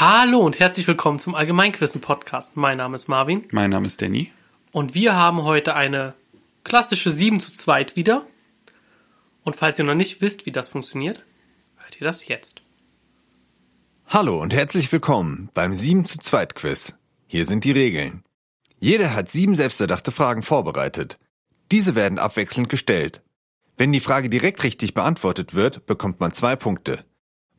Hallo und herzlich willkommen zum Allgemeinquissen-Podcast. Mein Name ist Marvin Mein Name ist Danny. und wir haben heute eine klassische 7 zu 2 wieder. Und falls ihr noch nicht wisst, wie das funktioniert, hört ihr das jetzt. Hallo und herzlich willkommen beim 7 zu 2 Quiz. Hier sind die Regeln. Jeder hat sieben selbsterdachte Fragen vorbereitet. Diese werden abwechselnd gestellt. Wenn die Frage direkt richtig beantwortet wird, bekommt man zwei Punkte.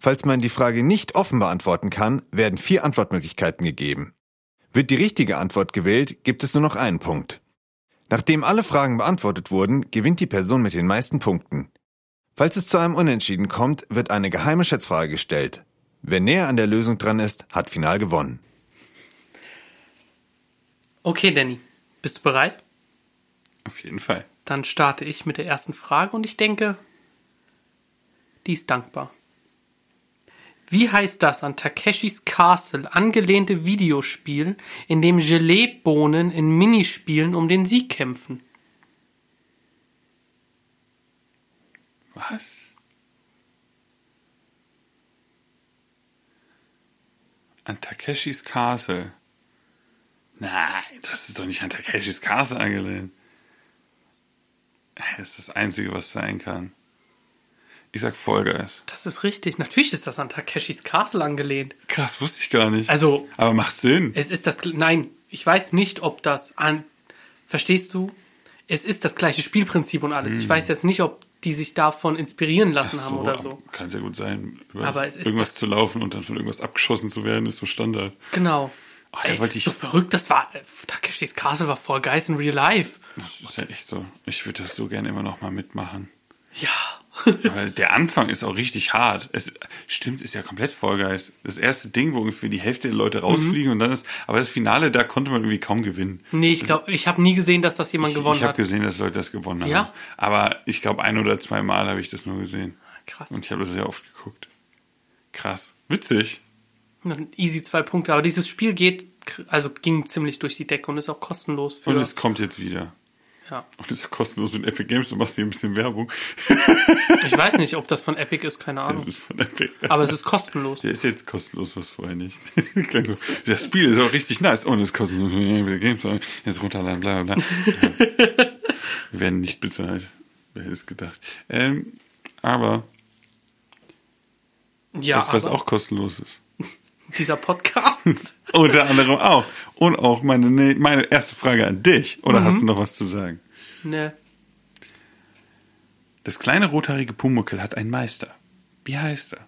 Falls man die Frage nicht offen beantworten kann, werden vier Antwortmöglichkeiten gegeben. Wird die richtige Antwort gewählt, gibt es nur noch einen Punkt. Nachdem alle Fragen beantwortet wurden, gewinnt die Person mit den meisten Punkten. Falls es zu einem Unentschieden kommt, wird eine geheime Schätzfrage gestellt. Wer näher an der Lösung dran ist, hat final gewonnen. Okay, Danny, bist du bereit? Auf jeden Fall. Dann starte ich mit der ersten Frage und ich denke, die ist dankbar. Wie heißt das an Takeshis Castle angelehnte Videospiel, in dem Geleebohnen in Minispielen um den Sieg kämpfen? Was? An Takeshis Castle. Nein, das ist doch nicht an Takeshis Castle angelehnt. Das ist das Einzige, was sein kann. Ich sag Vollgeist. Das ist richtig. Natürlich ist das an Takeshis Castle angelehnt. Krass, wusste ich gar nicht. Also, Aber macht Sinn. es ist das. Nein, ich weiß nicht, ob das an. Verstehst du? Es ist das gleiche Spielprinzip und alles. Ich weiß jetzt nicht, ob die sich davon inspirieren lassen haben oder so. Kann sehr gut sein. Über Aber es ist irgendwas zu laufen und dann von irgendwas abgeschossen zu werden, ist so Standard. Genau. Ach, Ey, ich- so verrückt, das war. äh, Takeshis Castle war voll geil in real life. Das ist ja echt so. Ich würde das so gerne immer noch mal mitmachen. Ja. Der Anfang ist auch richtig hart. Es stimmt, ist ja komplett Vollgeist. Das erste Ding, wo ungefähr die Hälfte der Leute rausfliegen Mhm. und dann ist, aber das Finale, da konnte man irgendwie kaum gewinnen. Nee, ich glaube, ich habe nie gesehen, dass das jemand gewonnen ich habe hat. gesehen, dass Leute das gewonnen haben. Ja? Aber ich glaube, ein oder zwei Mal habe ich das nur gesehen. Krass. Und ich habe das sehr oft geguckt. Krass. Witzig. Easy zwei Punkte. Aber dieses Spiel geht, also ging ziemlich durch die Decke und ist auch kostenlos für. Und es kommt jetzt wieder. Ja. Und es ist ja kostenlos mit Epic Games. Du machst hier ein bisschen Werbung. Ich weiß nicht, ob das von Epic ist, keine Das Ahnung. ist von Epic. Aber es ist kostenlos. Der ist jetzt kostenlos, was vorher nicht. Das Spiel ist auch richtig nice. Und es ist kostenlos. Games, jetzt runterladen, bla bla bla. Wir werden nicht bezahlt. Wer hätte es gedacht? Ähm, aber, Ja, was, was aber auch kostenlos ist. dieser Podcast. Unter anderem auch. Und auch meine, ne- meine erste Frage an dich. Oder hast du noch was zu sagen? ne. Das kleine rothaarige Pumuckel hat einen Meister. Wie heißt er?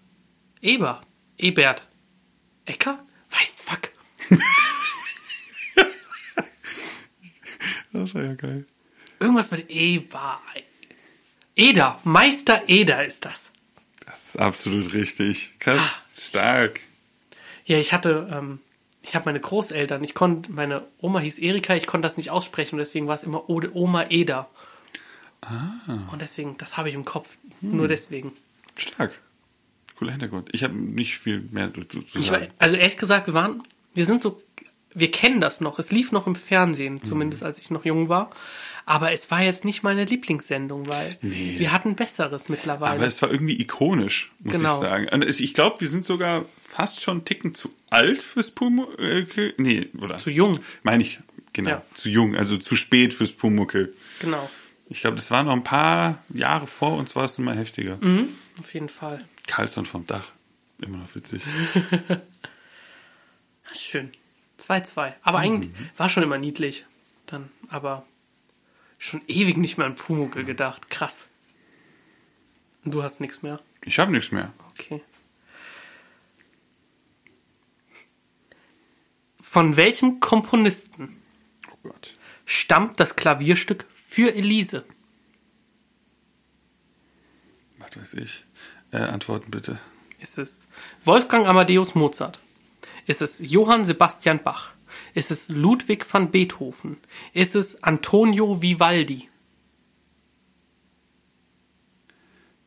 Eber. Ebert. Ecker? Weißt, fuck. Das war ja geil. Irgendwas mit Eber. Eder. Meister Eder ist das. Das ist absolut richtig. Krass, stark. Ja, ich hatte, ähm, ich habe meine Großeltern, ich konnte, meine Oma hieß Erika, ich konnte das nicht aussprechen und deswegen war es immer Oma Eder. Und deswegen, das habe ich im Kopf. Nur deswegen. Stark. Cooler Hintergrund. Ich habe nicht viel mehr dazu zu Ich war, sagen. also ehrlich gesagt, wir waren, wir sind so, wir kennen das noch. Es lief noch im Fernsehen, zumindest als ich noch jung war. Aber es war jetzt nicht meine Lieblingssendung, weil Nee. wir hatten Besseres mittlerweile. Aber es war irgendwie ikonisch, muss Genau. ich sagen. Ich glaube, wir sind sogar fast schon einen Ticken zu alt fürs Pumuckel. Nee, oder? Zu jung. Meine ich, genau. Ja. Zu jung, also zu spät fürs Pumuckel. genau. Ich glaube, das war noch ein paar Jahre vor uns, war es nun mal heftiger. Mhm, auf jeden Fall. Carlson vom Dach. Immer noch witzig. Ach, Schön. 2-2. Aber eigentlich war schon immer niedlich. Dann, aber schon ewig nicht mehr an Pumuckel gedacht. Krass. Und du hast nichts mehr. Ich habe nichts mehr. Okay. Von welchem Komponisten Oh stammt das Klavierstück für Elise? Was weiß ich. Äh, antworten bitte. Ist es Wolfgang Amadeus Mozart? Ist es Johann Sebastian Bach? Ist es Ludwig van Beethoven? Ist es Antonio Vivaldi?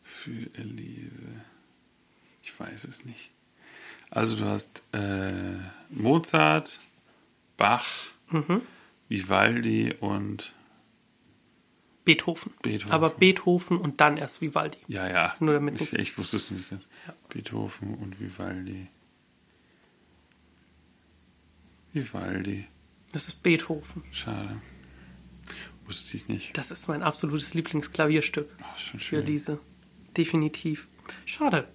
Für Elise. Ich weiß es nicht. Also du hast äh, Mozart, Bach, Vivaldi und Beethoven. Beethoven. Aber Beethoven und dann erst Vivaldi. ja, ja. Nur damit ich, ich wusste es nicht ganz. Beethoven und Vivaldi. Vivaldi. Das ist Beethoven. Schade. Wusste ich nicht. Das ist mein absolutes Lieblingsklavierstück Ach, schon für schön. Lise. Definitiv. Schade.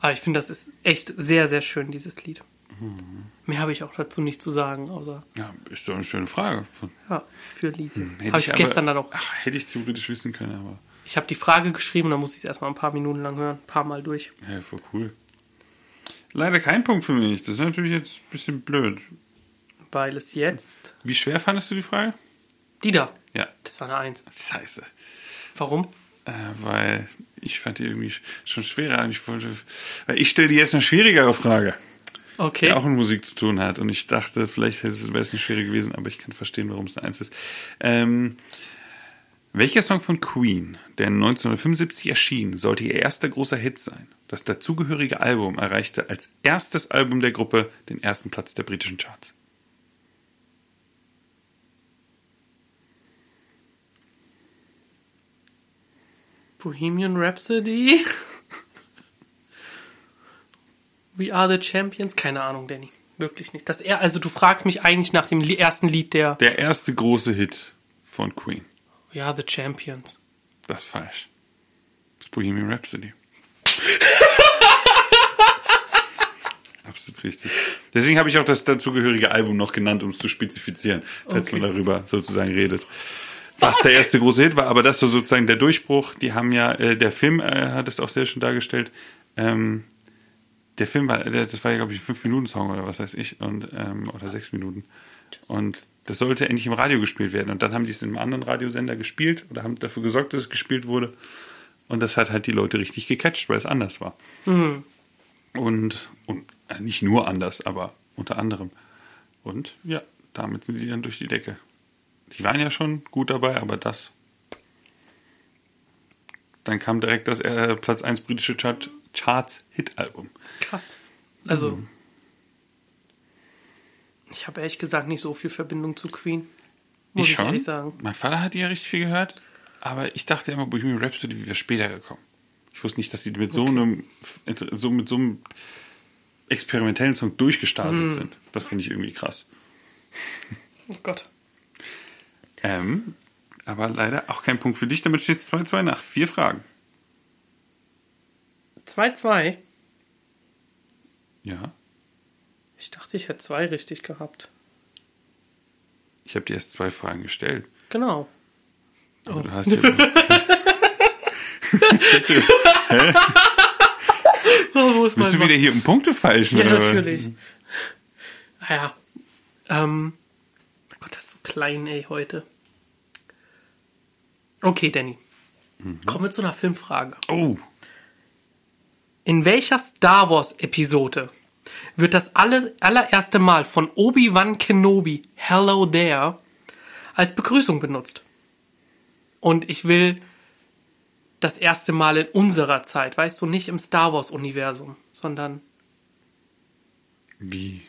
Aber ich finde, das ist echt sehr, sehr schön, dieses Lied. Mhm. Mehr habe ich auch dazu nicht zu sagen, außer Ja, ist doch eine schöne Frage. Von- ja, für Lise. Hm, Hätte Habe ich, aber- gestern dann auch. Ach, hätte ich theoretisch wissen können, aber Ich habe die Frage geschrieben, dann muss ich es erstmal ein paar Minuten lang hören, ein paar Mal durch. ja, voll cool. Leider kein Punkt für mich. Das ist natürlich jetzt ein bisschen blöd. Weil es jetzt. Wie schwer fandest du die Frage? Die da. Ja. Das war eine Eins. Scheiße. Warum? Äh, weil ich fand die irgendwie schon schwerer. Ich wollte, weil ich stelle dir jetzt eine schwierigere Frage, Okay. die auch mit Musik zu tun hat. Und ich dachte, vielleicht wäre es eine schwere gewesen, aber ich kann verstehen, warum es eine Eins ist. Ähm, welcher Song von Queen, der 1975 erschien, sollte ihr erster großer Hit sein? Das dazugehörige Album erreichte als erstes Album der Gruppe den ersten Platz der britischen Charts. Bohemian Rhapsody. We are the Champions. Keine Ahnung, Danny. Wirklich nicht. Das er, also du fragst mich eigentlich nach dem ersten Lied der Der erste große Hit von Queen. We are the Champions. Das ist falsch. Das ist Bohemian Rhapsody. Absolut richtig. Deswegen habe ich auch das dazugehörige Album noch genannt, um es zu spezifizieren, falls Okay. man darüber sozusagen redet. Was der erste große Hit war, aber das war sozusagen der Durchbruch. Die haben ja, äh, der Film äh, hat es auch sehr schön dargestellt. Ähm, der Film war, das war ja, glaube ich, ein 5-Minuten-Song oder was weiß ich, und, ähm, oder 6 Minuten. Und das sollte endlich im Radio gespielt werden. Und dann haben die es in einem anderen Radiosender gespielt oder haben dafür gesorgt, dass es gespielt wurde. Und das hat halt die Leute richtig gecatcht, weil es anders war. Und, und äh, nicht nur anders, aber unter anderem. Und ja, damit sind die dann durch die Decke. Die waren ja schon gut dabei, aber das. Dann kam direkt das äh, Platz 1 britische Chart, Charts Hit-Album. Krass. Also, Mhm. ich habe ehrlich gesagt nicht so viel Verbindung zu Queen. Muss ich, ich schon. sagen. Mein Vater hat die ja richtig viel gehört, aber ich dachte immer, Bohemian Rhapsody wäre später gekommen. Ich wusste nicht, dass die mit so einem, so mit so einem experimentellen Song durchgestartet Mhm. sind. Das finde ich irgendwie krass. Oh Gott. Ähm, aber leider auch kein Punkt für dich. Damit steht es 2-2 nach vier Fragen. 2-2. Ja. Ich dachte, ich hätte zwei richtig gehabt. Ich habe dir erst zwei Fragen gestellt. Genau. Aber du hast ja. Dir- Oh, wo ist Bist du wieder hier um Punkte falsch? Ja, natürlich. Naja. Ähm. Gott, das ist so klein, ey, heute. Okay, Danny. Kommen wir zu einer Filmfrage. Oh, In welcher Star Wars-Episode wird das alle, allererste Mal von Obi-Wan Kenobi Hello There als Begrüßung benutzt? Und ich will das erste Mal in unserer Zeit, weißt du, nicht im Star Wars-Universum, sondern wie?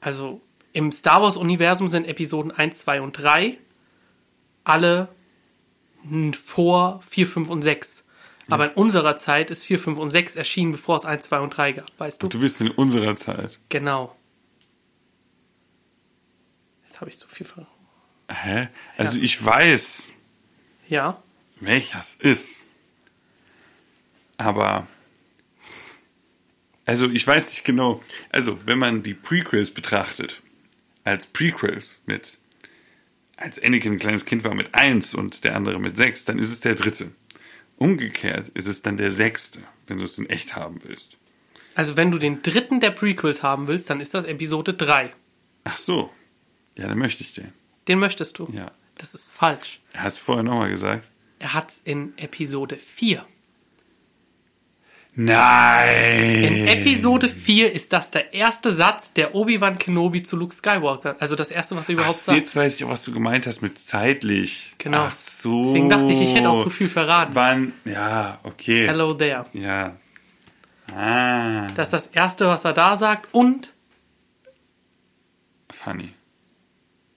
Also im Star Wars-Universum sind Episoden 1, 2 und 3 alle vor 4, 5 und 6. Aber in unserer Zeit ist 4, 5 und 6 erschienen, bevor es 1, 2 und 3 gab, weißt du? Du bist in unserer Zeit. Genau. Jetzt habe ich zu viel ver... Hä? Also Ja. ich weiß, Ja? welches ist. Aber. Also ich weiß nicht genau. Also, wenn man die Prequels betrachtet, als Prequels mit, als Anakin ein kleines Kind war mit eins und der andere mit sechs, dann ist es der dritte. Umgekehrt ist es dann der sechste, wenn du es in echt haben willst. Also wenn du den dritten der Prequels haben willst, dann ist das Episode 3. Ach so. Ja, dann möchte ich den. Den möchtest du? Ja. Das ist falsch. Er hat es vorher nochmal gesagt. Er hat's in Episode 4. Nein! In Episode 4 ist das der erste Satz der Obi-Wan Kenobi zu Luke Skywalker. Also das erste, was er Ach, überhaupt sagt. jetzt weiß ich auch, was du gemeint hast mit zeitlich. Genau. Ach so. Deswegen dachte ich, ich hätte auch zu viel verraten. Wann? Ja, okay. Hello there. Ja. Ah, Das ist das erste, was er da sagt. Und funny.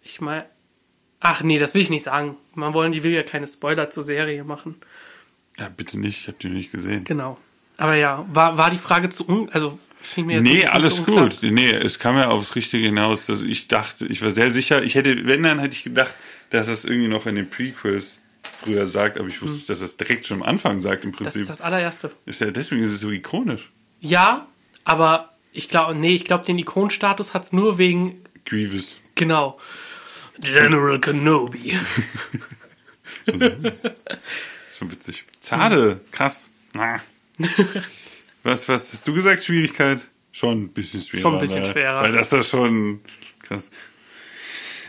ich meine, ach nee, das will ich nicht sagen. Man wollen, die will ja keine Spoiler zur Serie machen. Ja, bitte nicht, ich habe die nicht gesehen. Genau. Aber ja, war, war die Frage zu un also Schien mir jetzt Nee, alles gut. Nee, es kam ja aufs Richtige hinaus. Dass ich dachte, ich war sehr sicher, ich hätte, wenn dann hätte ich gedacht, dass das irgendwie noch in den Prequels früher sagt, aber ich wusste, dass das direkt schon am Anfang sagt im Hm. Das Prinzip. ist das allererste. ist ja, deswegen ist es so ikonisch. Ja, aber ich glaube, nee, ich glaube, den Ikonenstatus hat's nur wegen, Grievous. genau, General Kenobi. Das ist schon witzig. Schade, krass. Ah. Was, was hast du gesagt? Schwierigkeit? Schon ein bisschen schwerer. Schon ein bisschen ne? schwerer. Weil das ist schon krass.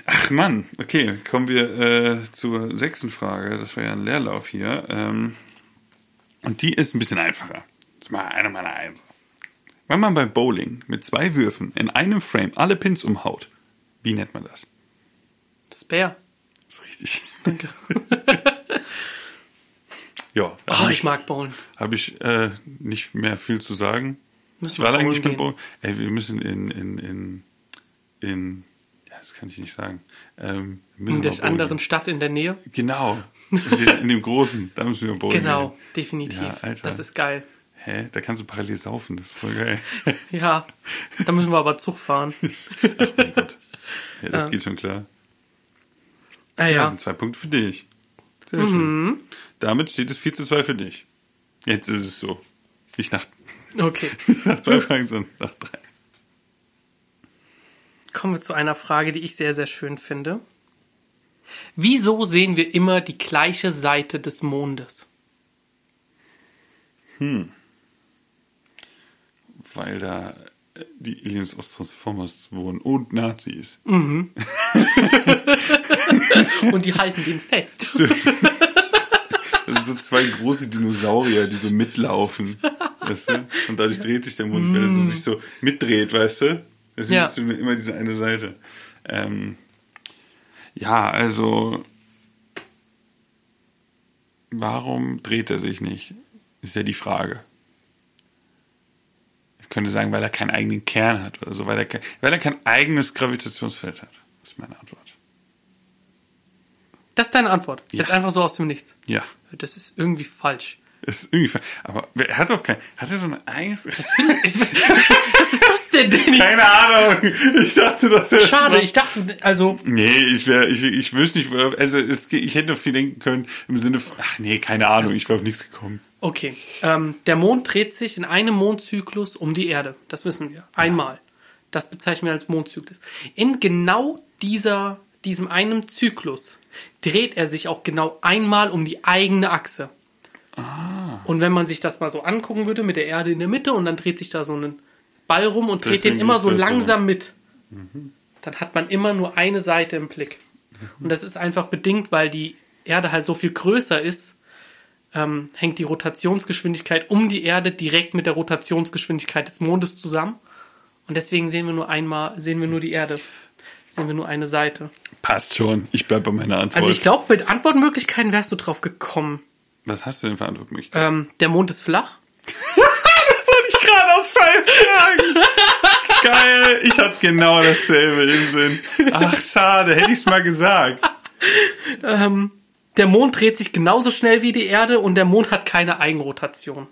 Ach Mann, okay, kommen wir äh, zur sechsten Frage. Das war ja ein Leerlauf hier. Ähm, und die ist ein bisschen einfacher. Mal eine meiner Einser. Wenn man beim Bowling mit zwei Würfen in einem Frame alle Pins umhaut, wie nennt man das? Das Bär. Das ist richtig. Danke. ja, Oh, hab ich mag Bowlen. habe ich äh, nicht mehr viel zu sagen. Müssen ich war wir lange nicht bowlen gehen. Ey, wir müssen in, in, in, in, ja, das kann ich nicht sagen. Ähm, In der anderen gehen. Stadt in der Nähe. Genau. In, dem- in dem großen, da müssen wir bowlen Genau, gehen. definitiv. Ja, Alter. das ist geil. Hä? Da kannst du parallel saufen, das ist voll geil. Ja, da müssen wir aber Zug fahren. Ach mein Gott. Ja, das geht schon klar. Ah Ja, ja. sind zwei Punkte für dich. Sehr Mhm. schön. Damit steht es 4 zu 2 für dich. Jetzt ist es so. Nicht nach, Okay. nach zwei Fragen, sondern nach drei. Kommen wir zu einer Frage, die ich sehr, sehr schön finde. Wieso sehen wir immer die gleiche Seite des Mondes? Weil da die Aliens aus Transformers wohnen und Nazis. Und die halten den fest. Das sind so zwei große Dinosaurier, die so mitlaufen. Weißt du? Und dadurch dreht sich der Mond, weil er so sich so mitdreht, weißt du? Deswegen Ja. nur immer diese eine Seite. Ähm, ja, also. Warum dreht er sich nicht? Ist ja die Frage. Ich könnte sagen, weil er keinen eigenen Kern hat oder so, weil er kein, weil er kein eigenes Gravitationsfeld hat. Das ist meine Antwort. Das ist deine Antwort. Jetzt Ja. einfach so aus dem Nichts. Ja. Das ist irgendwie falsch. Das ist irgendwie, aber er hat doch kein, hat er so ein eigenes, Was ist das denn, Danny? keine Ahnung. Ich dachte, dass er Schade, ich dachte, also, Nee, ich wäre, ich, ich wüsste nicht, also es, ich hätte noch viel denken können im Sinne von, ach nee, keine Ahnung, ich wäre auf nichts gekommen. okay. Ähm, der Mond dreht sich in einem Mondzyklus um die Erde. Das wissen wir. Einmal. Das bezeichnen wir als Mondzyklus. In genau dieser, diesem einen Zyklus dreht er sich auch genau einmal um die eigene Achse. Und wenn man sich das mal so angucken würde mit der Erde in der Mitte und dann dreht sich da so ein Ball rum und dreht Deswegen den immer so das so. langsam mit, dann hat man immer nur eine Seite im Blick. Und das ist einfach bedingt, weil die Erde halt so viel größer ist, ähm, hängt die Rotationsgeschwindigkeit um die Erde direkt mit der Rotationsgeschwindigkeit des Mondes zusammen. Und deswegen sehen wir nur einmal, sehen wir nur die Erde. Sehen wir nur eine Seite. Passt schon, ich bleib bei meiner Antwort. Also ich glaube, mit Antwortmöglichkeiten wärst du drauf gekommen. Was hast du denn für Antwortmöglichkeiten? Ähm, der Mond ist flach. das wollte ich gerade aus Scheiß sagen. Geil, ich hatte genau dasselbe im Sinn. Ach, schade, hätte ich's mal gesagt. Der Mond dreht sich genauso schnell wie die Erde und der Mond hat keine Eigenrotation.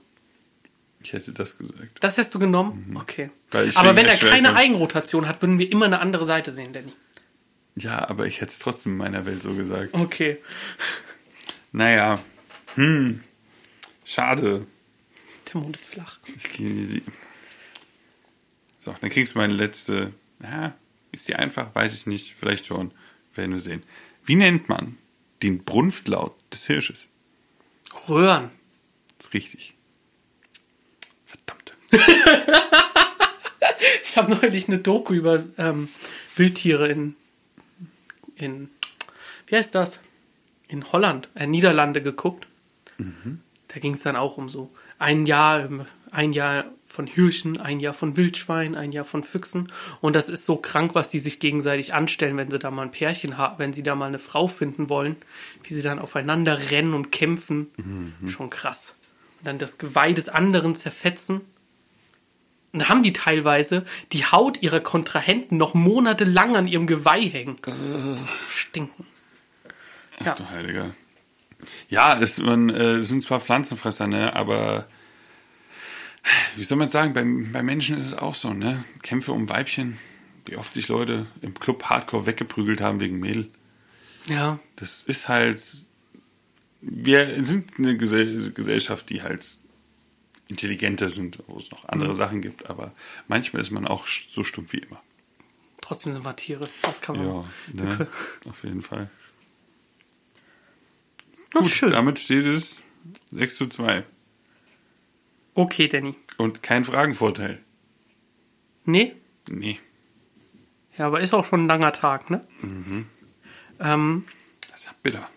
Ich hätte das gesagt. Das hast du genommen? Okay. Mhm. Ich Aber wenn er keine Eigenrotation hat, würden wir immer eine andere Seite sehen, Danny. Ja, aber ich hätte es trotzdem in meiner Welt so gesagt. Okay. Naja, hm, schade. Der Mond ist flach. Ich gehe. So, dann kriegst du meine letzte. Ja, ist die einfach? Weiß ich nicht. Vielleicht schon. Werden wir sehen. Wie nennt man den Brunftlaut des Hirsches? Röhren. ist richtig. Verdammt. Ich habe neulich eine Doku über ähm, Wildtiere in, in, wie heißt das? In Holland, äh, Niederlande geguckt. Da ging es dann auch um so ein Jahr, ein Jahr von Hirschen, ein Jahr von Wildschweinen, ein Jahr von Füchsen. Und das ist so krank, was die sich gegenseitig anstellen, wenn sie da mal ein Pärchen haben, wenn sie da mal eine Frau finden wollen, wie sie dann aufeinander rennen und kämpfen. Schon krass. Und dann das Geweih des anderen zerfetzen. Und da haben die teilweise die Haut ihrer Kontrahenten noch monatelang an ihrem Geweih hängen. Stinken. Ach Ja. du Heiliger. Ja, es man, äh, es sind zwar Pflanzenfresser, ne, aber Wie soll man sagen, bei, bei Menschen ist es auch so, ne? Kämpfe um Weibchen, wie oft sich Leute im Club Hardcore weggeprügelt haben wegen Mädel. Ja. Das ist halt. Wir sind eine Gesell Gesellschaft, die halt intelligenter sind, wo es noch andere Sachen gibt, aber manchmal ist man auch so stumpf wie immer. Trotzdem sind wir Tiere. Das kann man. Ja, ne? auf jeden Fall. Na, Gut, schön. damit steht es 6 zu 2. Okay, Danny. Und kein Fragenvorteil. Nee? Nee, Ja, aber ist auch schon ein langer Tag, ne? Ähm, das ist ja bitter.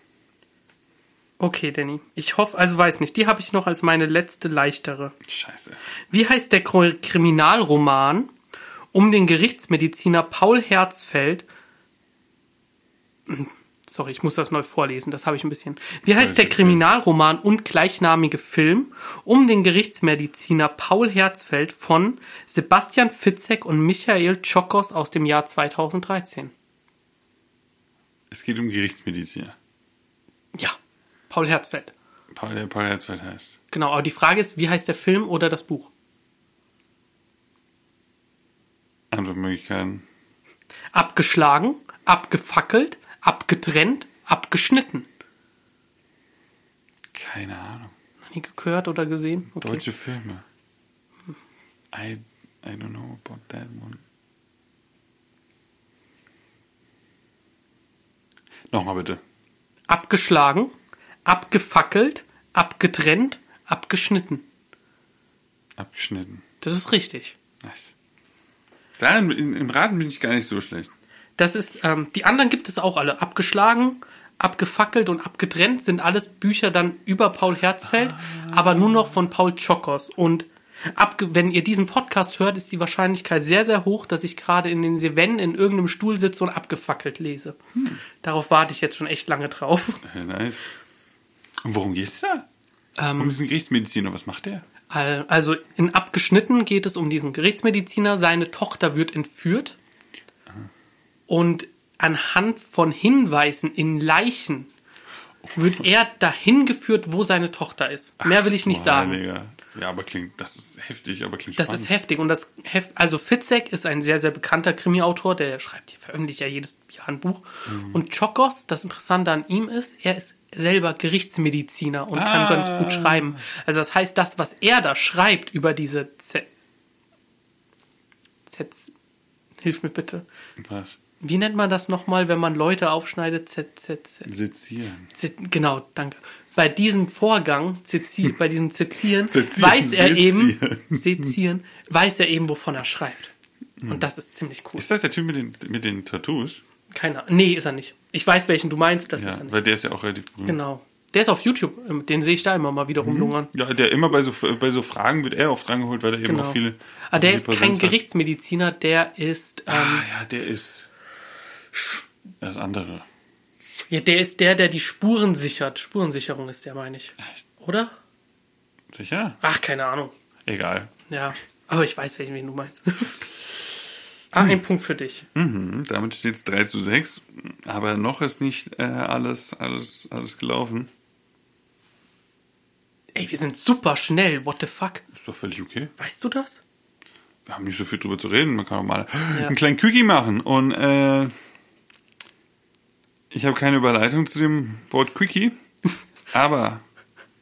okay, Danny. Ich hoffe, also weiß nicht, die habe ich noch als meine letzte leichtere. Scheiße. Wie heißt der Kriminalroman um den Gerichtsmediziner Paul Herzfeld? Sorry, ich muss das neu vorlesen, das habe ich ein bisschen. Wie heißt der Kriminalroman und gleichnamige Film um den Gerichtsmediziner Paul Herzfeld von Sebastian Fitzek und Michael Chokos aus dem Jahr 2013? Es geht um Gerichtsmediziner. Ja, Paul Herzfeld. Paul, der Paul Herzfeld heißt. Genau, aber die Frage ist, wie heißt der Film oder das Buch? Antwortmöglichkeiten. Abgeschlagen, abgefackelt, abgetrennt, abgeschnitten. Keine Ahnung. Noch nie gehört oder gesehen? Okay. Deutsche Filme. I, I don't know about that one. Nochmal bitte. Abgeschlagen, abgefackelt, abgetrennt, abgeschnitten. Abgeschnitten. Das ist richtig. Nice. Da im, im Raten bin ich gar nicht so schlecht. Das ist, ähm, die anderen gibt es auch alle. Abgeschlagen, abgefackelt und abgetrennt sind alles Bücher dann über Paul Herzfeld, aber nur noch von Paul Chokos. Und abge wenn ihr diesen Podcast hört, ist die Wahrscheinlichkeit sehr, sehr hoch, dass ich gerade in den Seven in irgendeinem Stuhl sitze und abgefackelt lese. Darauf warte ich jetzt schon echt lange drauf. Nice. Und worum geht's da? um diesen Gerichtsmediziner, was macht der? Al- Also in Abgeschnitten geht es um diesen Gerichtsmediziner. Seine Tochter wird entführt. Und anhand von Hinweisen in Leichen wird er dahin geführt, wo seine Tochter ist. Mehr will ich nicht Boah, sagen. Digga. Ja, aber klingt, das ist heftig, aber klingt Das spannend. ist heftig. Und das heft, also Fitzek ist ein sehr, sehr bekannter Krimi-Autor, der schreibt, veröffentlicht ja jedes Jahr ein Buch. Mhm. Und Chokos, das Interessante an ihm ist, er ist selber Gerichtsmediziner und Ah. kann ganz gut schreiben. Also das heißt, das, was er da schreibt über diese Z, Z hilf mir bitte. Was? Wie nennt man das nochmal, wenn man Leute aufschneidet? Z, Z, Z. Sezieren. Genau, danke. Bei diesem Vorgang, Zezi, bei diesem Sezieren, weiß er eben, sezieren. Weiß er eben, wovon er schreibt. Und das ist ziemlich cool. Ist das der Typ mit den, mit den Tattoos? Keiner. Nee, ist er nicht. Ich weiß, welchen du meinst, das ist Ja, er nicht. weil der ist ja auch relativ berühmt. Genau. Der ist auf YouTube, ähm, den sehe ich da immer mal wieder rumlungern. Ja, der immer bei so, bei so Fragen wird er oft rangeholt, weil er eben Genau. auch viele. Aber der ist kein Präsenz hat. Gerichtsmediziner, der ist, ähm, Ah, ja, der ist. Das andere. ja, der ist der, der die Spuren sichert. Spurensicherung ist der, meine ich. Oder? Sicher? Ach, keine Ahnung. Egal. Ja. Aber ich weiß, welchen du meinst. ah, ein Punkt für dich. Mhm, damit steht es 3 zu 6. Aber noch ist nicht äh, alles, alles, alles gelaufen. Ey, wir sind super schnell. What the fuck? Ist doch völlig okay. Weißt du das? Wir haben nicht so viel drüber zu reden. Man kann auch mal Ja. einen kleinen Quickie machen. Und äh, ich habe keine Überleitung zu dem Wort Quickie. aber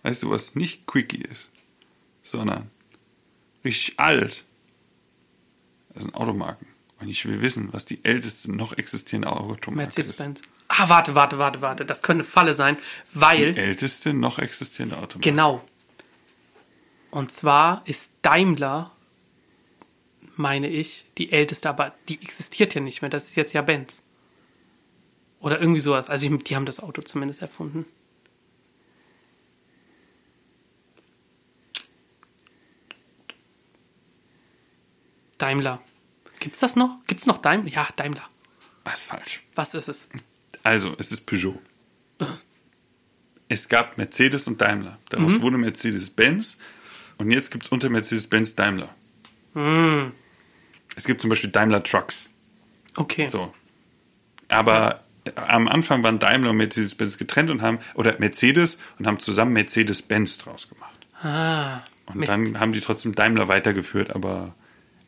weißt du, was nicht Quickie ist? Sondern richtig alt. Das sind Automarken. Und ich will wissen, was die älteste noch existierende Automarke ist. Mercedes-Benz. Ah, warte, warte, warte, warte. Das könnte eine Falle sein, weil. Die älteste noch existierende Automarke. Genau. Und zwar ist Daimler, meine ich, die älteste, aber die existiert ja nicht mehr. Das ist jetzt ja Benz. Oder irgendwie sowas. Also ich- die haben das Auto zumindest erfunden. Daimler. Gibt's das noch? Gibt's noch Daimler? Ja, Daimler. Das ist falsch. Was ist es? Also, es ist Peugeot. Es gab Mercedes und Daimler. Daraus wurde Mercedes-Benz und jetzt gibt es unter Mercedes-Benz Daimler. Es gibt zum Beispiel Daimler Trucks. Okay. So. Aber am Anfang waren Daimler und Mercedes-Benz getrennt und haben, oder Mercedes und haben zusammen Mercedes-Benz draus gemacht. Ah. Und Mist. dann haben die trotzdem Daimler weitergeführt, aber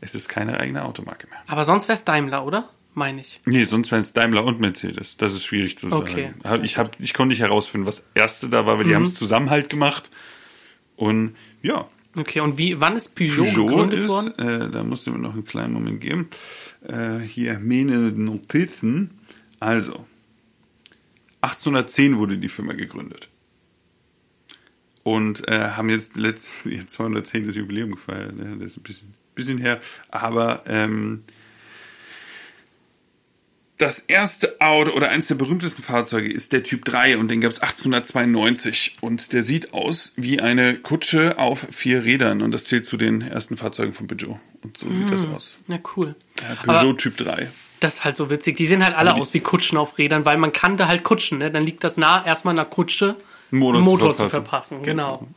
es ist keine eigene Automarke mehr. Aber sonst wär's Daimler, oder? Meine ich. Nee, sonst wären es Daimler und Mercedes. Das ist schwierig zu sagen. Okay. Hab- Ich, hab, ich konnte nicht herausfinden, was erste da war, weil die Mhm. haben es zusammen halt gemacht. Und ja, Okay, und wie, wann ist Peugeot, Peugeot gegründet ist, worden? äh, da musste mir noch einen kleinen Moment geben. Äh, hier meine Notizen. Also, 1810 wurde die Firma gegründet. Und äh, haben jetzt letztes ihr 210. Jubiläum gefeiert. Ne? Das ist ein bisschen, bisschen her. Aber ähm, das erste Auto oder eines der berühmtesten Fahrzeuge ist der Typ 3 und den gab es 1892 und der sieht aus wie eine Kutsche auf vier Rädern und das zählt zu den ersten Fahrzeugen von Peugeot und so sieht das aus. Ja, cool. Ja, Aber Peugeot Typ 3. das ist halt so witzig. Die sehen halt alle aus wie Kutschen auf Rädern, weil man kann da halt kutschen, ne? Dann liegt das nah, erstmal einer Kutsche Einen Motor einen zu Motor zu verpassen. verpassen. Genau.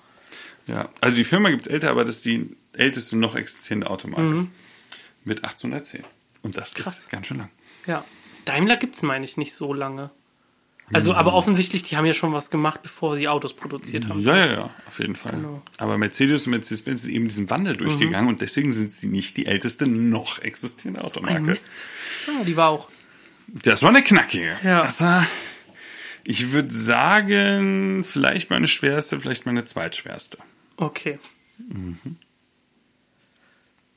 Ja, also die Firma gibt es älter, aber das ist die älteste noch existierende Automarke Mhm. mit 1810 und das Krass. ist ganz schön lang. Ja. Daimler gibt's, meine ich, nicht so lange. Also, aber offensichtlich, die haben ja schon was gemacht, bevor sie Autos produziert haben. Ja, ja, ja, auf jeden Fall. Genau. Aber Mercedes und Mercedes-Benz ist eben diesen Wandel durchgegangen und deswegen sind sie nicht die älteste noch existierende Automarke. Ja, die war auch. Das war eine knackige. Ja. Das war, ich würde sagen, vielleicht meine schwerste, vielleicht meine zweitschwerste. Okay.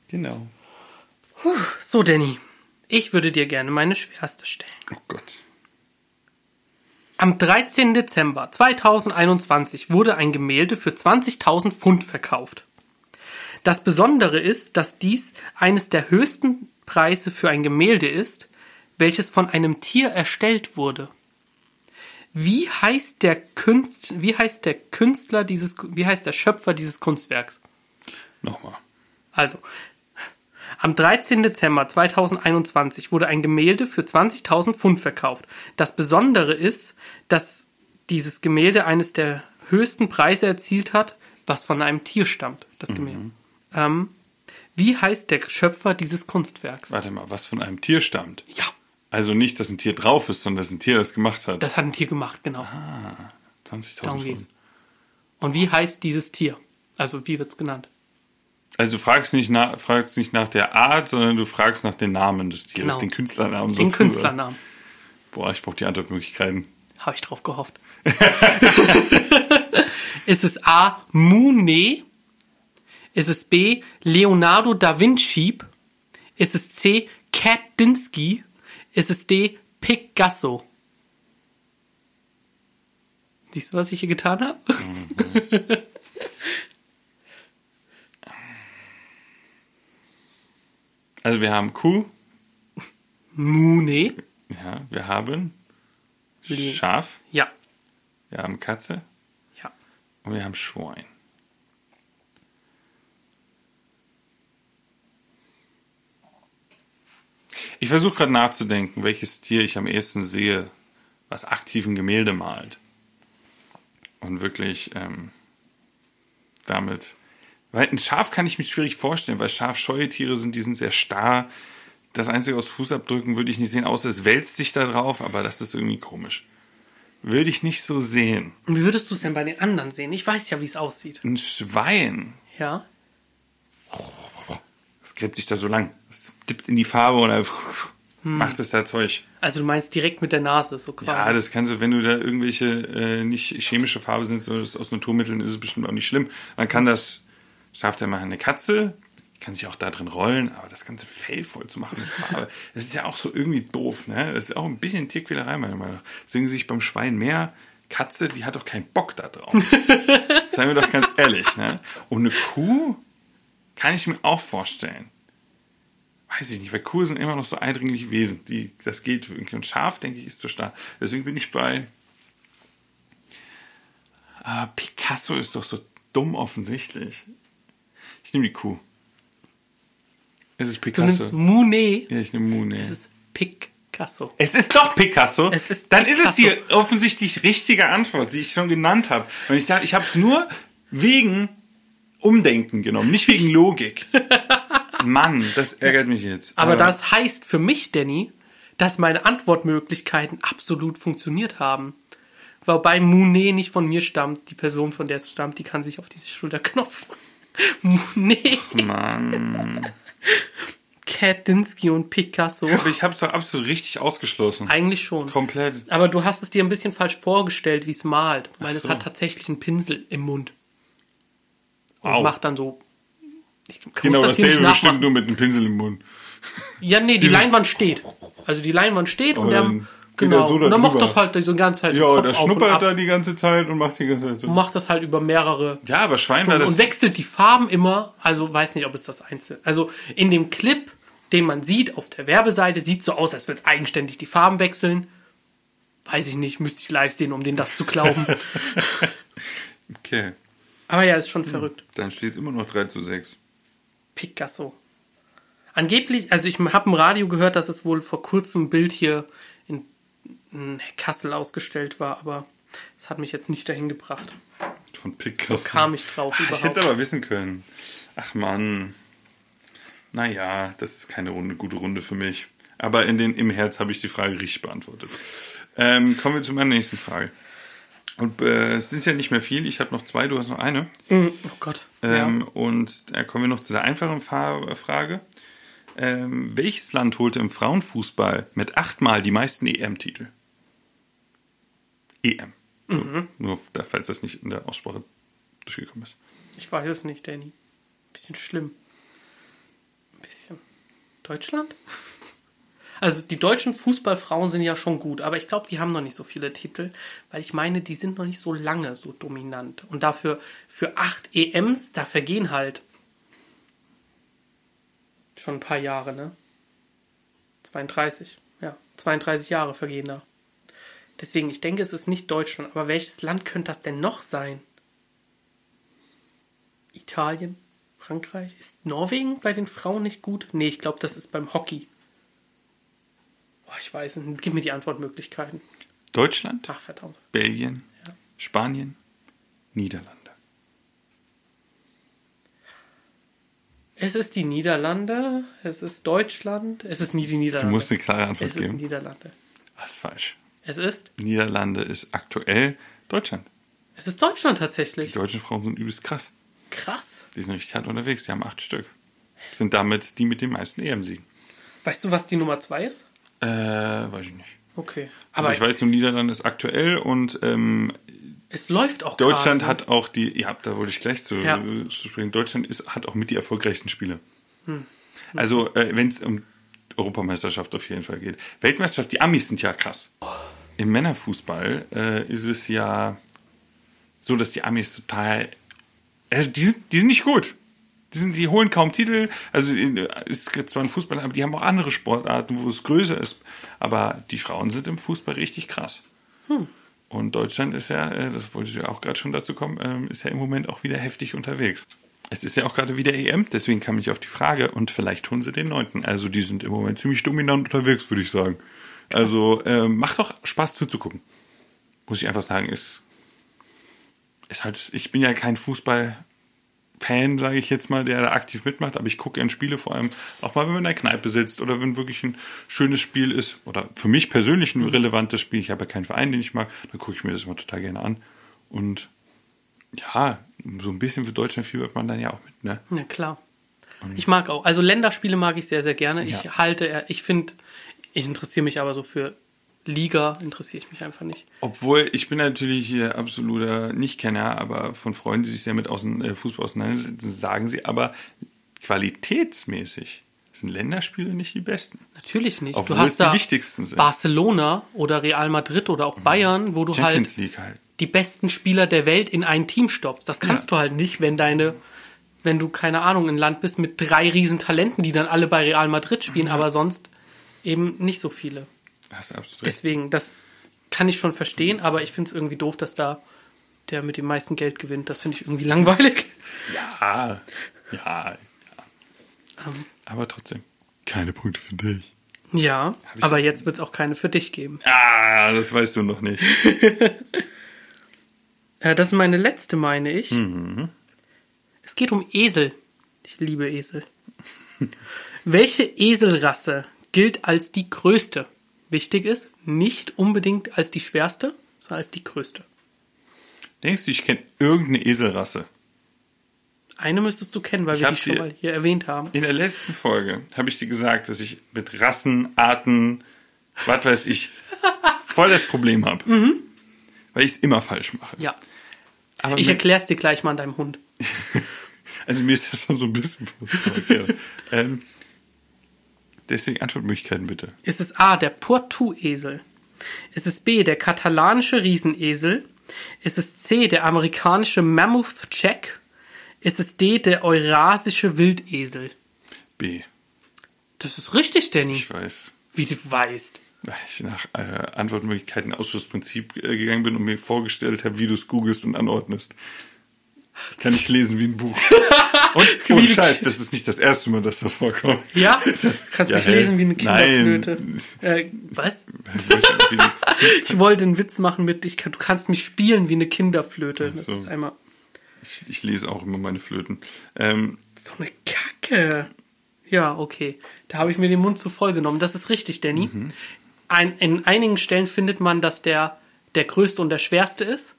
Genau. So, Danny. Ich würde dir gerne meine schwerste stellen. Oh Gott. Am 13. Dezember 2021 wurde ein Gemälde für 20.000 Pfund verkauft. Das Besondere ist, dass dies eines der höchsten Preise für ein Gemälde ist, welches von einem Tier erstellt wurde. Wie heißt der Künstler, wie heißt der Künstler dieses, wie heißt der Schöpfer dieses Kunstwerks? Nochmal. Also, am 13. Dezember 2021 wurde ein Gemälde für 20.000 Pfund verkauft. Das Besondere ist, dass dieses Gemälde eines der höchsten Preise erzielt hat, was von einem Tier stammt, das Gemälde. Ähm, wie heißt der Schöpfer dieses Kunstwerks? Warte mal, was von einem Tier stammt. Ja, Also nicht, dass ein Tier drauf ist, sondern dass ein Tier das gemacht hat. das hat ein Tier gemacht, genau. 20.000 geht's. Pfund. Und wie heißt dieses Tier? Also, wie wird's genannt? Also du fragst nicht, nach, fragst nicht nach der Art, sondern du fragst nach den Namen des Tieres, Genau. den Künstlernamen. Den sozusagen. Künstlernamen. Boah, ich brauche die Antwortmöglichkeiten. Habe ich drauf gehofft. ist es A. Monet? Ist es B. Leonardo da Vinci? Ist es C. Kandinsky? Ist es D. Picasso? Siehst du, was ich hier getan habe? Also wir haben Kuh, Monet? ja, wir haben Schaf, Ja. wir haben Katze Ja. und wir haben Schwein. Ich versuche gerade nachzudenken, welches Tier ich am ehesten sehe, was aktiv ein Gemälde malt. Und wirklich ähm, damit. Weil ein Schaf kann ich mir schwierig vorstellen, weil schafscheue Tiere sind, die sind sehr starr. Das Einzige aus Fußabdrücken würde ich nicht sehen, außer es wälzt sich da drauf, aber das ist irgendwie komisch. Würde ich nicht so sehen. Und wie würdest du es denn bei den anderen sehen? Ich weiß ja, wie es aussieht. Ein Schwein, Ja. das gräbt sich da so lang. Es dippt in die Farbe und dann macht es da Zeug. Also du meinst direkt mit der Nase, so quasi. Ja, das kannst du, wenn du da irgendwelche äh, nicht chemische Farbe sind, sondern das aus Naturmitteln, ist es bestimmt auch nicht schlimm. Man kann das, schafft er mal eine Katze, kann sich auch da drin rollen, aber das ganze Fell voll zu machen mit Farbe, das ist ja auch so irgendwie doof, ne? Das ist auch ein bisschen Tierquälerei, meiner Meinung nach. Deswegen sich beim Schwein mehr, Katze, die hat doch keinen Bock da drauf. Seien wir doch ganz ehrlich, ne? Und eine Kuh kann ich mir auch vorstellen. Weiß ich nicht, weil Kuh sind immer noch so eindringliche Wesen. Die, das geht irgendwie. Und Schaf, denke ich, ist zu stark. Deswegen bin ich bei. Ah, Picasso ist doch so dumm offensichtlich. Ich nehme die Kuh. Es ist du Picasso. nimmst Monet. ja, ich nehme Monet. Es ist Picasso. Es ist doch Picasso. Es ist Dann ist es die Picasso. offensichtlich richtige Antwort, die ich schon genannt habe. Und ich dachte, ich habe es nur wegen Umdenken genommen, nicht wegen Logik. Mann, das ärgert mich jetzt. Aber das heißt für mich, Danny, dass meine Antwortmöglichkeiten absolut funktioniert haben. Wobei Monet nicht von mir stammt. Die Person, von der es stammt, die kann sich auf diese Schulter knopfen. nee, Mann. Kandinsky und Picasso. Aber ich habe es doch absolut richtig ausgeschlossen. Eigentlich schon. Komplett. Aber du hast es dir ein bisschen falsch vorgestellt, wie es malt, weil es so. hat tatsächlich einen Pinsel im Mund. Und Au. macht dann so. Ich Genau das dasselbe, bestimmt nur mit einem Pinsel im Mund. Ja, nee, die Leinwand steht. Also die Leinwand steht und, Und der, genau. so und dann macht das halt so die ganze Zeit so Ja, Kopf der und schnuppert da die ganze Zeit und macht die ganze Zeit so. und macht das halt über mehrere Ja, aber Schwein war Stunden das. und wechselt die Farben immer. Also weiß nicht, ob es das einzelne. Also in dem Clip, den man sieht auf der Werbeseite, sieht so aus, als würde es eigenständig die Farben wechseln. Weiß ich nicht, müsste ich live sehen, um denen das zu glauben. Okay, Aber ja, ist schon verrückt. dann steht es immer noch 3 zu 6. Picasso. Angeblich, also ich habe im Radio gehört, dass es wohl vor kurzem ein Bild hier in, in Kassel ausgestellt war, aber es hat mich jetzt nicht dahin gebracht. Von Picasso. Kam ich drauf Ich überhaupt. hätte es aber wissen können. Ach Mann. Naja, das ist keine Runde, gute Runde für mich. Aber in den, im Herz habe ich die Frage richtig beantwortet. Ähm, kommen wir zu meiner nächsten Frage. Und äh, es sind ja nicht mehr viel. Ich habe noch zwei, du hast noch eine. Oh Gott. Ähm, ja. Und da kommen wir noch zu der einfachen Fa- Frage. Ähm, welches Land holte im Frauenfußball mit achtmal die meisten EM-Titel? EM. Nur, nur, falls das nicht in der Aussprache durchgekommen ist. Ich weiß es nicht, Danny. Bisschen schlimm. Ein bisschen. Deutschland? Also die deutschen Fußballfrauen sind ja schon gut, aber ich glaube, die haben noch nicht so viele Titel, weil ich meine, die sind noch nicht so lange so dominant. Und dafür für acht EMs, da vergehen halt schon ein paar Jahre, ne? 32, ja, 32 Jahre vergehen da. Deswegen, ich denke, es ist nicht Deutschland, aber welches Land könnte das denn noch sein? Italien, Frankreich. Ist Norwegen bei den Frauen nicht gut? Nee, ich glaube, das ist beim Hockey. Boah, ich weiß nicht. Gib mir die Antwortmöglichkeiten. Deutschland, Ach, verdammt. Belgien, Spanien, Niederlande. Es ist die Niederlande, es ist Deutschland, es ist nie die Niederlande. Du musst eine klare Antwort es ist geben. Niederlande. Das ist falsch. Es ist, Niederlande ist aktuell Deutschland. es ist Deutschland Die tatsächlich. deutschen Frauen sind übelst krass. Krass. Die sind richtig hart unterwegs. Die haben acht Stück. Sind damit die mit den meisten EM-Siegen. Weißt du, was die Nummer zwei ist? Äh, weiß ich nicht. Okay. Aber Aber ich weiß nur, Niederlande ist aktuell und ähm, es läuft auch Deutschland gerade. hat auch die, ja, da wollte ich gleich zu, Ja. zu sprechen. Deutschland ist, hat auch mit die erfolgreichsten Spieler. Hm. Also, äh, wenn es um Europameisterschaft auf jeden Fall geht. Weltmeisterschaft, die Amis sind ja krass. Im Männerfußball äh, ist es ja so, dass die Amis total, also die sind, die sind nicht gut. Die, sind, die holen kaum Titel. Also äh, ist zwar ein Fußball, aber die haben auch andere Sportarten, wo es größer ist. Aber die Frauen sind im Fußball richtig krass. Und Deutschland ist ja, äh, das wollte ich ja auch gerade schon dazu kommen, ähm, ist ja im Moment auch wieder heftig unterwegs. Es ist ja auch gerade wieder EM, deswegen kam ich auf die Frage und vielleicht tun sie den neunten. Also die sind im Moment ziemlich dominant unterwegs, würde ich sagen. Also ähm, macht doch Spaß zuzugucken. Muss ich einfach sagen, ist, ist halt, ich bin ja kein Fußball-Fan, sage ich jetzt mal, der da aktiv mitmacht, aber ich gucke gerne Spiele, vor allem auch mal, wenn man in der Kneipe sitzt oder wenn wirklich ein schönes Spiel ist oder für mich persönlich ein relevantes Spiel. Ich habe ja keinen Verein, den ich mag, dann gucke ich mir das immer total gerne an. Und ja, so ein bisschen für Deutschland fiebert man dann ja auch mit, ne? Ja, klar. Ich mag auch. Also Länderspiele mag ich sehr, sehr gerne. Ich Ja. halte, ich finde, ich interessiere mich aber so für Liga, interessiere ich mich einfach nicht. Obwohl, ich bin natürlich hier absoluter Nichtkenner, aber von Freunden, die sich sehr mit außen, äh, Fußball auseinandersetzen, sagen sie, aber qualitätsmäßig sind Länderspiele nicht die besten. Natürlich nicht. Obwohl du hast es die da wichtigsten sind. Barcelona oder Real Madrid oder auch Bayern, wo du Champions halt halt. die besten Spieler der Welt in ein Team stoppst. Das kannst Ja. du halt nicht, wenn deine, wenn du, keine Ahnung, ein Land bist mit drei riesen Talenten, die dann alle bei Real Madrid spielen, aber sonst eben nicht so viele. Hast du absolut recht. Deswegen, das kann ich schon verstehen, aber ich finde es irgendwie doof, dass da der mit dem meisten Geld gewinnt. Das finde ich irgendwie langweilig. Ja, ja, ja. Ähm. Aber trotzdem, keine Punkte für dich. Ja, aber jetzt wird es auch keine für dich geben. Ah, das weißt du noch nicht. Äh, das ist meine letzte, meine ich. Mhm. Es geht um Esel. Ich liebe Esel. Welche Eselrasse gilt als die größte? Wichtig ist, nicht unbedingt als die schwerste, sondern als die größte. Denkst du, ich kenne irgendeine Eselrasse? Eine müsstest du kennen, weil Ich wir die schon mal hier erwähnt haben. In der letzten Folge habe ich dir gesagt, dass ich mit Rassen, Arten, was weiß ich, voll das Problem habe. Weil ich es immer falsch mache. Ja. Aber Ich erkläre es dir gleich mal an deinem Hund. Also mir ist das schon so ein bisschen ähm, deswegen Antwortmöglichkeiten bitte. Ist es A, der Portu-Esel? Ist es B, der katalanische Riesenesel? Ist es C, der amerikanische Mammoth Jack? Ist es D, der eurasische Wildesel? B. Das ist richtig, Danny. Ich weiß. Wie du weißt. Weil ich nach äh, Antwortmöglichkeiten Ausschlussprinzip äh, gegangen bin und mir vorgestellt habe, wie du es googelst und anordnest. Kann ich lesen wie ein Buch. Und ohne Scheiß, das ist nicht das erste Mal, dass das vorkommt. Ja? Kannst Ja, mich hey. lesen wie eine Kinderflöte. Äh, was? Ich wollte einen Witz machen mit, ich kann, du kannst mich spielen wie eine Kinderflöte. Das so. ist einmal Ich, ich lese auch immer meine Flöten. Ähm, so eine Kacke. Ja, okay. Da habe ich mir den Mund zu voll genommen. Das ist richtig, Danny. Mhm. Ein, in einigen Stellen findet man, dass der der größte und der schwerste ist.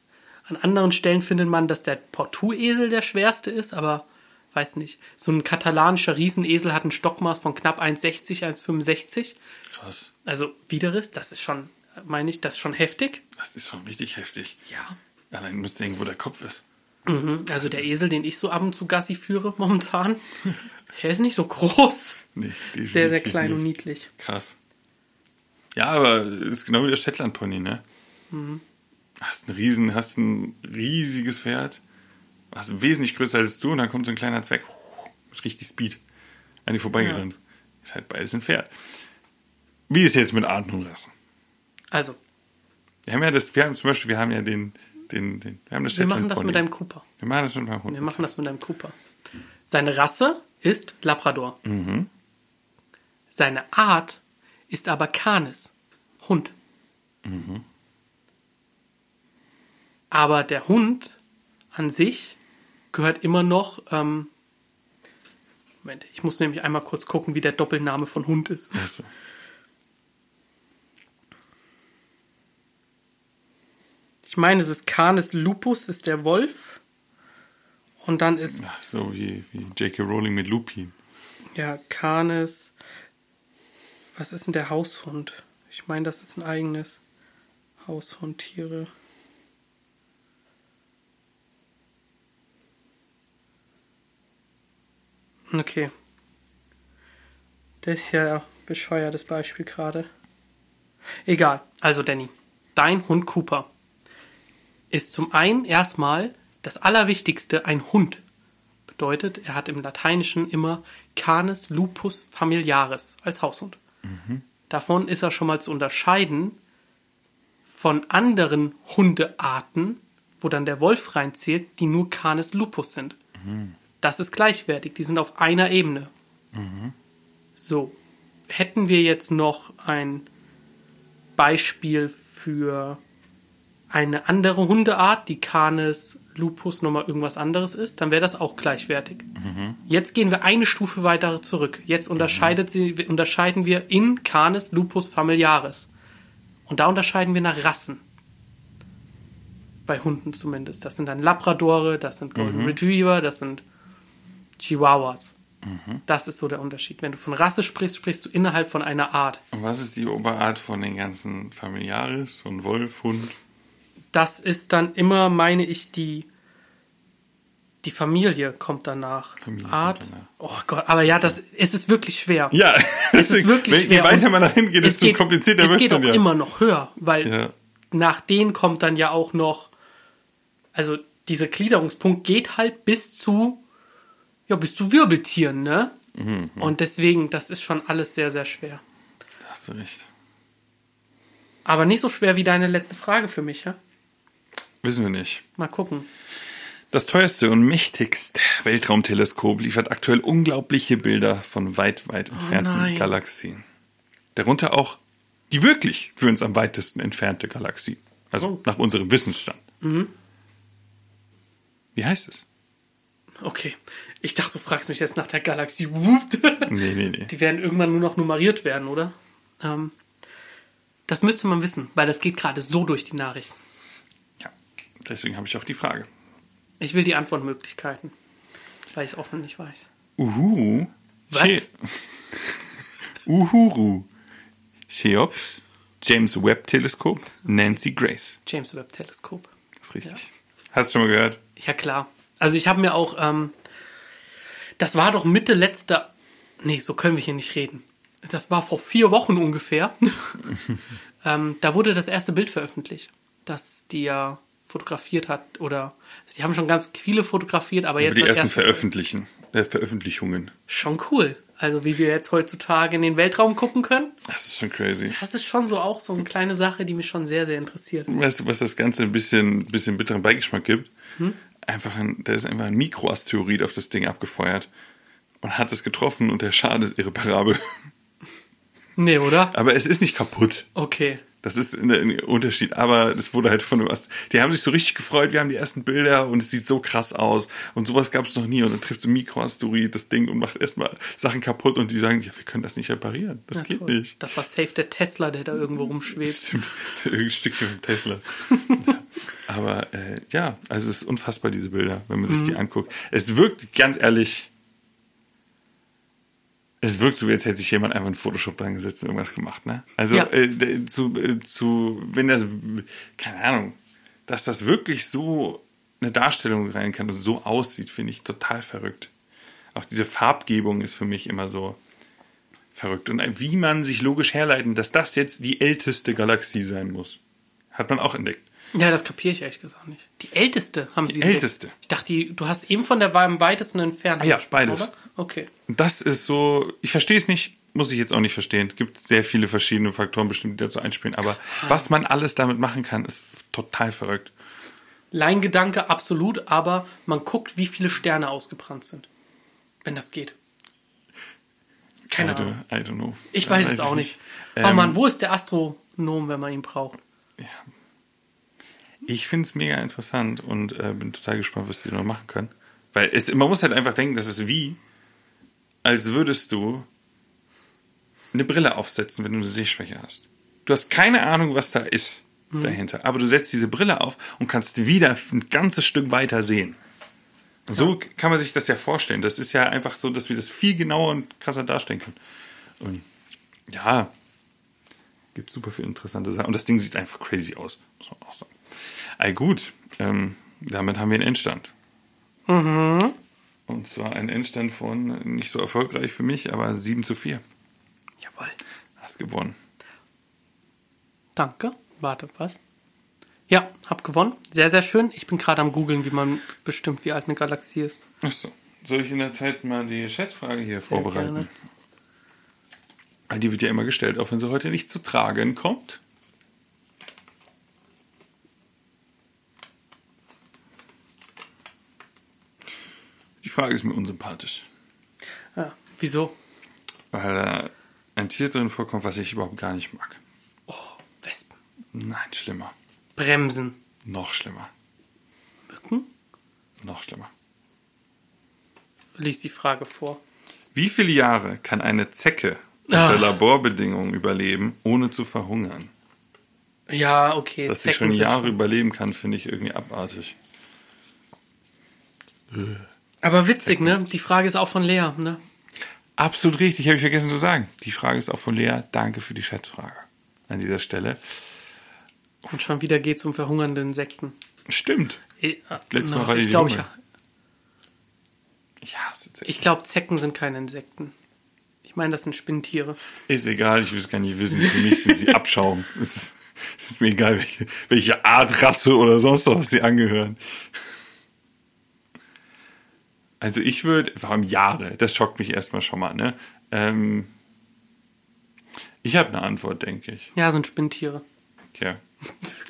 An anderen Stellen findet man, dass der Portuesel der schwerste ist, aber weiß nicht. So ein katalanischer Riesenesel hat ein Stockmaß von knapp 1,60, 1,65. krass. Also Widerriss, das ist schon, meine ich, das ist schon heftig. Das ist schon richtig heftig. Ja. Allein müsst denken, wo der Kopf ist. Also der Esel, den ich so ab und zu Gassi führe momentan, der ist nicht so groß. Nee, Sehr, sehr klein und nicht. niedlich. Krass. Ja, aber ist genau wie der Shetland-Pony, ne? Hast ein riesen, hast ein riesiges Pferd, hast wesentlich größer als du und dann kommt so ein kleiner Zwerg mit richtig Speed an dir vorbeigerannt. Ist halt beides ein Pferd. Wie ist jetzt mit Arten und Rassen? Also, Wir haben ja das, wir haben zum Beispiel, wir haben ja den, den, den wir haben das wir machen das mit einem Cooper. Wir machen das mit meinem Hund. Wir machen das mit einem Cooper. Seine Rasse ist Labrador. Seine Art ist aber Canis, Hund. Aber der Hund an sich gehört immer noch. Ähm, Moment, ich muss nämlich einmal kurz gucken, wie der Doppelname von Hund ist. Ich meine, es ist Canis lupus, ist der Wolf. Und dann ist Ach, so wie, wie J.K. Rowling mit Lupin. Ja, Canis. Was ist denn der Haushund? Ich meine, das ist ein eigenes Haushundtiere. Okay. Das ist ja ein bescheuertes Beispiel gerade. Egal. Also, Danny, dein Hund Cooper ist zum einen erstmal das Allerwichtigste ein Hund. Bedeutet, er hat im Lateinischen immer Canis lupus familiaris als Haushund. Davon ist er schon mal zu unterscheiden von anderen Hundearten, wo dann der Wolf reinzählt, die nur Canis lupus sind. Das ist gleichwertig, die sind auf einer Ebene. So, hätten wir jetzt noch ein Beispiel für eine andere Hundeart, die Canis lupus nochmal irgendwas anderes ist, dann wäre das auch gleichwertig. Jetzt gehen wir eine Stufe weiter zurück. Jetzt unterscheidet sie, unterscheiden wir in Canis lupus familiaris. Und da unterscheiden wir nach Rassen. Bei Hunden zumindest. Das sind dann Labradore, das sind Golden Retriever, das sind Chihuahuas. Das ist so der Unterschied. Wenn du von Rasse sprichst, sprichst du innerhalb von einer Art. Und was ist die Oberart von den ganzen Familiaris? Ein Wolf, Hund? Das ist dann immer, meine ich, die, die Familie kommt danach. Familie kommt Art. danach. Oh Gott, aber ja, das es ist wirklich schwer. Ja, es ist wirklich wenn, schwer. je weiter man dahin geht, es desto komplizierter Es wird es geht auch ja. immer noch höher, weil Ja. nach denen kommt dann ja auch noch, also dieser Gliederungspunkt geht halt bis zu, ja, bis zu Wirbeltieren, ne? Mhm, Und deswegen, das ist schon alles sehr, sehr schwer. Da hast du recht. Aber nicht so schwer wie deine letzte Frage für mich, ja? Wissen wir nicht. Mal gucken. Das teuerste und mächtigste Weltraumteleskop liefert aktuell unglaubliche Bilder von weit, weit entfernten Oh. Galaxien. Darunter auch die wirklich für uns am weitesten entfernte Galaxie. Also Oh. nach unserem Wissensstand. Wie heißt es? Okay. Ich dachte, du fragst mich jetzt nach der Galaxie. Nee, nee, nee. Die werden irgendwann nur noch nummeriert werden, oder? Ähm, das müsste man wissen, weil das geht gerade so durch die Nachrichten. Ja, deswegen habe ich auch die Frage. Ich will die Antwortmöglichkeiten. weil ich es offen nicht weiß. Uhuru. Was? Che Uhuru. Cheops. James Webb Teleskop. Nancy Grace. James Webb Teleskop. Das ist richtig. Hast du schon mal gehört? Ja, klar. Also ich habe mir auch, ähm, das war doch Mitte letzter, nee, so können wir hier nicht reden. Das war vor vier Wochen ungefähr. ähm, da wurde das erste Bild veröffentlicht, das die ja fotografiert hat oder die haben schon ganz viele fotografiert, aber jetzt Aber die das ersten erste- Veröffentlichen, äh, Veröffentlichungen. schon cool. Also wie wir jetzt heutzutage in den Weltraum gucken können, Das ist schon crazy. das ist schon so auch so eine kleine Sache, die mich schon sehr sehr interessiert. Weißt du, was das Ganze ein bisschen, bisschen bitteren Beigeschmack gibt? Hm? Einfach ein, da ist einfach ein Mikroasteroid auf das Ding abgefeuert und hat es getroffen und der Schaden ist irreparabel. Nee, oder? Aber es ist nicht kaputt. Okay. Das ist ein, Unterschied, aber das wurde halt von Ast Die haben sich so richtig gefreut, wir haben die ersten Bilder und es sieht so krass aus und sowas gab es noch nie und dann trifft so ein Mikroasteroid das Ding und macht erstmal Sachen kaputt und die sagen, ja, wir können das nicht reparieren. Das Ja, geht toll. nicht. Das war safe der Tesla, der da irgendwo rumschwebt. Stimmt, irgendein Stückchen vom Tesla. ja. Aber äh, ja, also es ist unfassbar, diese Bilder, wenn man sich Mhm. die anguckt. Es wirkt, ganz ehrlich, es wirkt so, wie als hätte sich jemand einfach in Photoshop dran gesetzt und irgendwas gemacht, ne? Also Ja. äh, zu, äh, zu, wenn das, keine Ahnung, dass das wirklich so eine Darstellung rein kann und so aussieht, finde ich total verrückt. Auch diese Farbgebung ist für mich immer so verrückt. Und wie man sich logisch herleiten, dass das jetzt die älteste Galaxie sein muss, hat man auch entdeckt. Ja, das kapiere ich ehrlich gesagt nicht. Die älteste haben sie entdeckt. älteste. Ich dachte, die, du hast eben von der war am weitesten entfernt. Ja, gesprochen, beides. Oder? Okay. Das ist so, ich verstehe es nicht, muss ich jetzt auch nicht verstehen. Es gibt sehr viele verschiedene Faktoren bestimmt, die dazu einspielen. Aber was man alles damit machen kann, ist total verrückt. Laiengedanke absolut, aber man guckt, wie viele Sterne ausgebrannt sind. Wenn das geht. Keine I Ahnung. I don't know. Ich weiß Weiß es auch nicht. Ähm, oh Mann, wo ist der Astronom, wenn man ihn braucht? Ich finde es mega interessant und äh, bin total gespannt, was die noch machen können. Weil es, man muss halt einfach denken, das ist wie, als würdest du eine Brille aufsetzen, wenn du eine Sehschwäche hast. Du hast keine Ahnung, was da ist dahinter, aber du setzt diese Brille auf und kannst wieder ein ganzes Stück weiter sehen. Und so kann man sich das ja vorstellen. Das ist ja einfach so, dass wir das viel genauer und krasser darstellen können. Und ja, gibt super viele interessante Sachen. Und das Ding sieht einfach crazy aus, muss man auch sagen. Ey, gut, ähm, damit haben wir einen Endstand. Und zwar ein Endstand von, nicht so erfolgreich für mich, aber 7 zu 4. Jawohl. Hast gewonnen. Danke. Warte, was? Ja, hab gewonnen. Sehr, sehr schön. Ich bin gerade am googeln, wie man bestimmt, wie alt eine Galaxie ist. Achso. Soll ich in der Zeit mal die Schätzfrage hier Sehr vorbereiten? gerne. Die wird ja immer gestellt, auch wenn sie heute nicht zu tragen kommt. Frage ist mir unsympathisch, Ja, wieso? weil da ein Tier drin vorkommt, was ich überhaupt gar nicht mag. Oh, Wespen. Nein, schlimmer. Bremsen. Noch schlimmer. Mücken? Noch schlimmer. Lies die Frage vor. Wie viele Jahre kann eine Zecke unter Ah. Laborbedingungen überleben, ohne zu verhungern? Ja, okay. Dass sie schon Jahre überleben kann, finde ich irgendwie abartig. Aber witzig, ne? Die Frage ist auch von Lea, ne? Absolut richtig, habe ich vergessen zu sagen. Die Frage ist auch von Lea. Danke für die Schätzfrage an dieser Stelle. Und schon wieder geht's um verhungernde Insekten. Stimmt. Ich, Letztes Mal war die ich glaube, ich. Ich ich glaube, Zecken sind keine Insekten. Ich meine, das sind Spinntiere. Ist egal, ich will es gar nicht wissen. Für mich sind sie Abschaum. Es ist, es ist mir egal, welche, welche Art, Rasse oder sonst was sie angehören. Also ich würde, allem Jahre, das schockt mich erstmal schon mal, ne? Ähm, ich habe eine Antwort, denke ich. Ja, sind Spinntiere. Tja.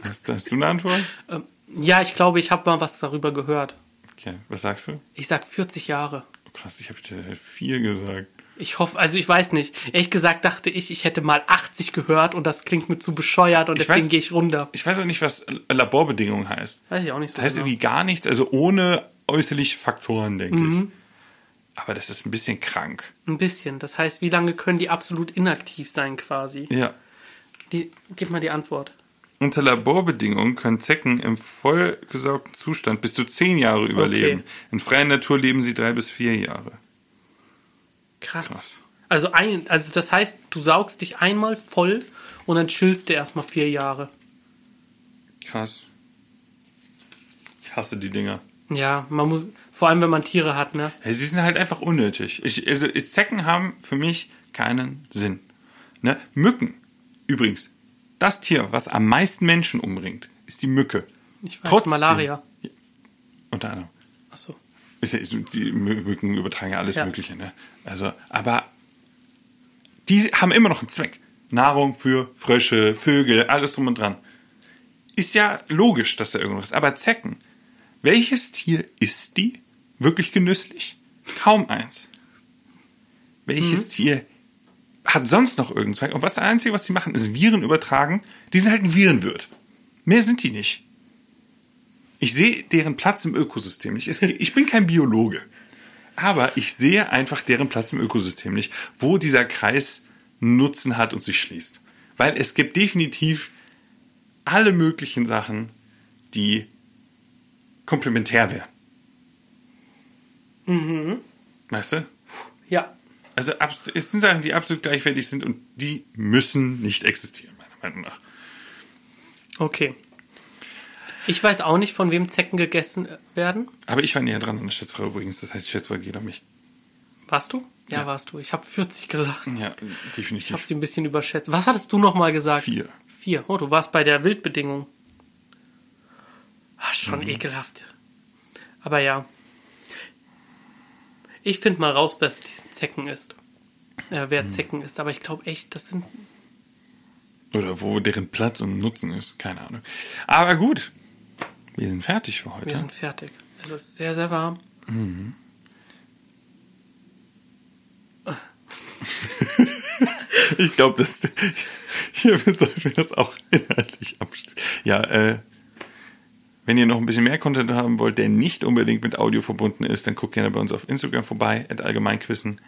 Hast, hast du eine Antwort? Ähm, ja, ich glaube, ich habe mal was darüber gehört. Okay, was sagst du? Ich sag 40 Jahre. Oh, krass, ich habe dir vier gesagt. Ich hoffe, also ich weiß nicht. Ehrlich gesagt dachte ich, ich hätte mal 80 gehört und das klingt mir zu bescheuert und Ich deswegen gehe ich runter. Ich weiß auch nicht, was Laborbedingungen heißt. Weiß ich auch nicht so Das heißt genau. irgendwie gar nichts, also ohne äußerliche Faktoren, denke ich. Aber das ist ein bisschen krank. Ein bisschen. Das heißt, wie lange können die absolut inaktiv sein quasi? Ja. Die, gib mal die Antwort. Unter Laborbedingungen können Zecken im vollgesaugten Zustand bis zu zehn Jahre überleben. Okay. In freier Natur leben sie drei bis vier Jahre. Krass. Krass. Also, ein, also das heißt, du saugst dich einmal voll und dann chillst du erstmal vier Jahre. Krass. Ich hasse die Dinger. Ja, man muss, vor allem wenn man Tiere hat, ne? Ja, sie sind halt einfach unnötig. Ich, also, Zecken haben für mich keinen Sinn. Ne? Mücken, übrigens, das Tier, was am meisten Menschen umbringt, ist die Mücke. Ich weiß, Trotzdem- Malaria. Unter anderem. Ja- ist- Die Mü- Mücken übertragen ja alles Ja. Mögliche. Ne? Also, aber die haben immer noch einen Zweck. Nahrung für Frösche, Vögel, alles drum und dran. Ist ja logisch, dass da irgendwas ist. Aber Zecken, welches Tier isst die? Wirklich genüsslich? Kaum eins. Welches Tier hat sonst noch Zweck? Und was das Einzige, was die machen, ist Viren übertragen. Die sind halt ein Virenwirt. Mehr sind die nicht. Ich sehe deren Platz im Ökosystem nicht. Ich bin kein Biologe. Aber ich sehe einfach deren Platz im Ökosystem nicht, wo dieser Kreis Nutzen hat und sich schließt. Weil es gibt definitiv alle möglichen Sachen, die komplementär wären. Weißt du? Ja. Also es sind Sachen, die absolut gleichwertig sind und die müssen nicht existieren, meiner Meinung nach. Okay. Ich weiß auch nicht, von wem Zecken gegessen werden. Aber ich war näher dran an der Schätzfrage übrigens. Das heißt, die Schätzfrage geht an mich. Warst du? Ja, Ja. warst du. Ich habe 40 gesagt. Ja, Ich habe definitiv. sie ein bisschen überschätzt. Was hattest du noch mal gesagt? Vier. Vier. Oh, du warst bei der Wildbedingung. Ach, schon Mhm. ekelhaft. Aber ja. Ich finde mal raus, wer Zecken ist. Äh, Mhm. wer Zecken ist. Aber ich glaube echt, das sind. Oder wo deren Platz und Nutzen ist. Keine Ahnung. Aber gut. Wir sind fertig für heute. Wir sind fertig. Es ist sehr, sehr warm. Ich glaube, dass hiermit sollten wir das auch inhaltlich abschließen. Ja, äh, wenn ihr noch ein bisschen mehr Content haben wollt, der nicht unbedingt mit Audio verbunden ist, dann guckt gerne bei uns auf Instagram vorbei, at allgemeinquissen.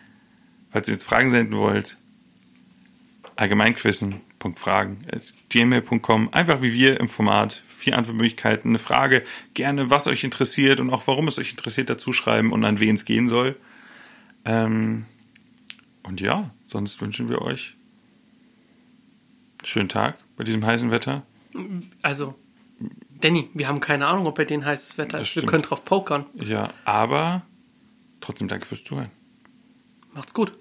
Falls ihr jetzt Fragen senden wollt, allgemeinquissen.fragen at gmail.com. Einfach wie wir im Format. Vier Antwortmöglichkeiten. Eine Frage, gerne was euch interessiert und auch warum es euch interessiert, dazu schreiben und an wen es gehen soll. Ähm, und ja, sonst wünschen wir euch einen schönen Tag bei diesem heißen Wetter. Also, Danny, wir haben keine Ahnung, ob bei denen heißes Wetter ist. Wir können drauf pokern. Ja, aber trotzdem danke fürs Zuhören. Macht's gut.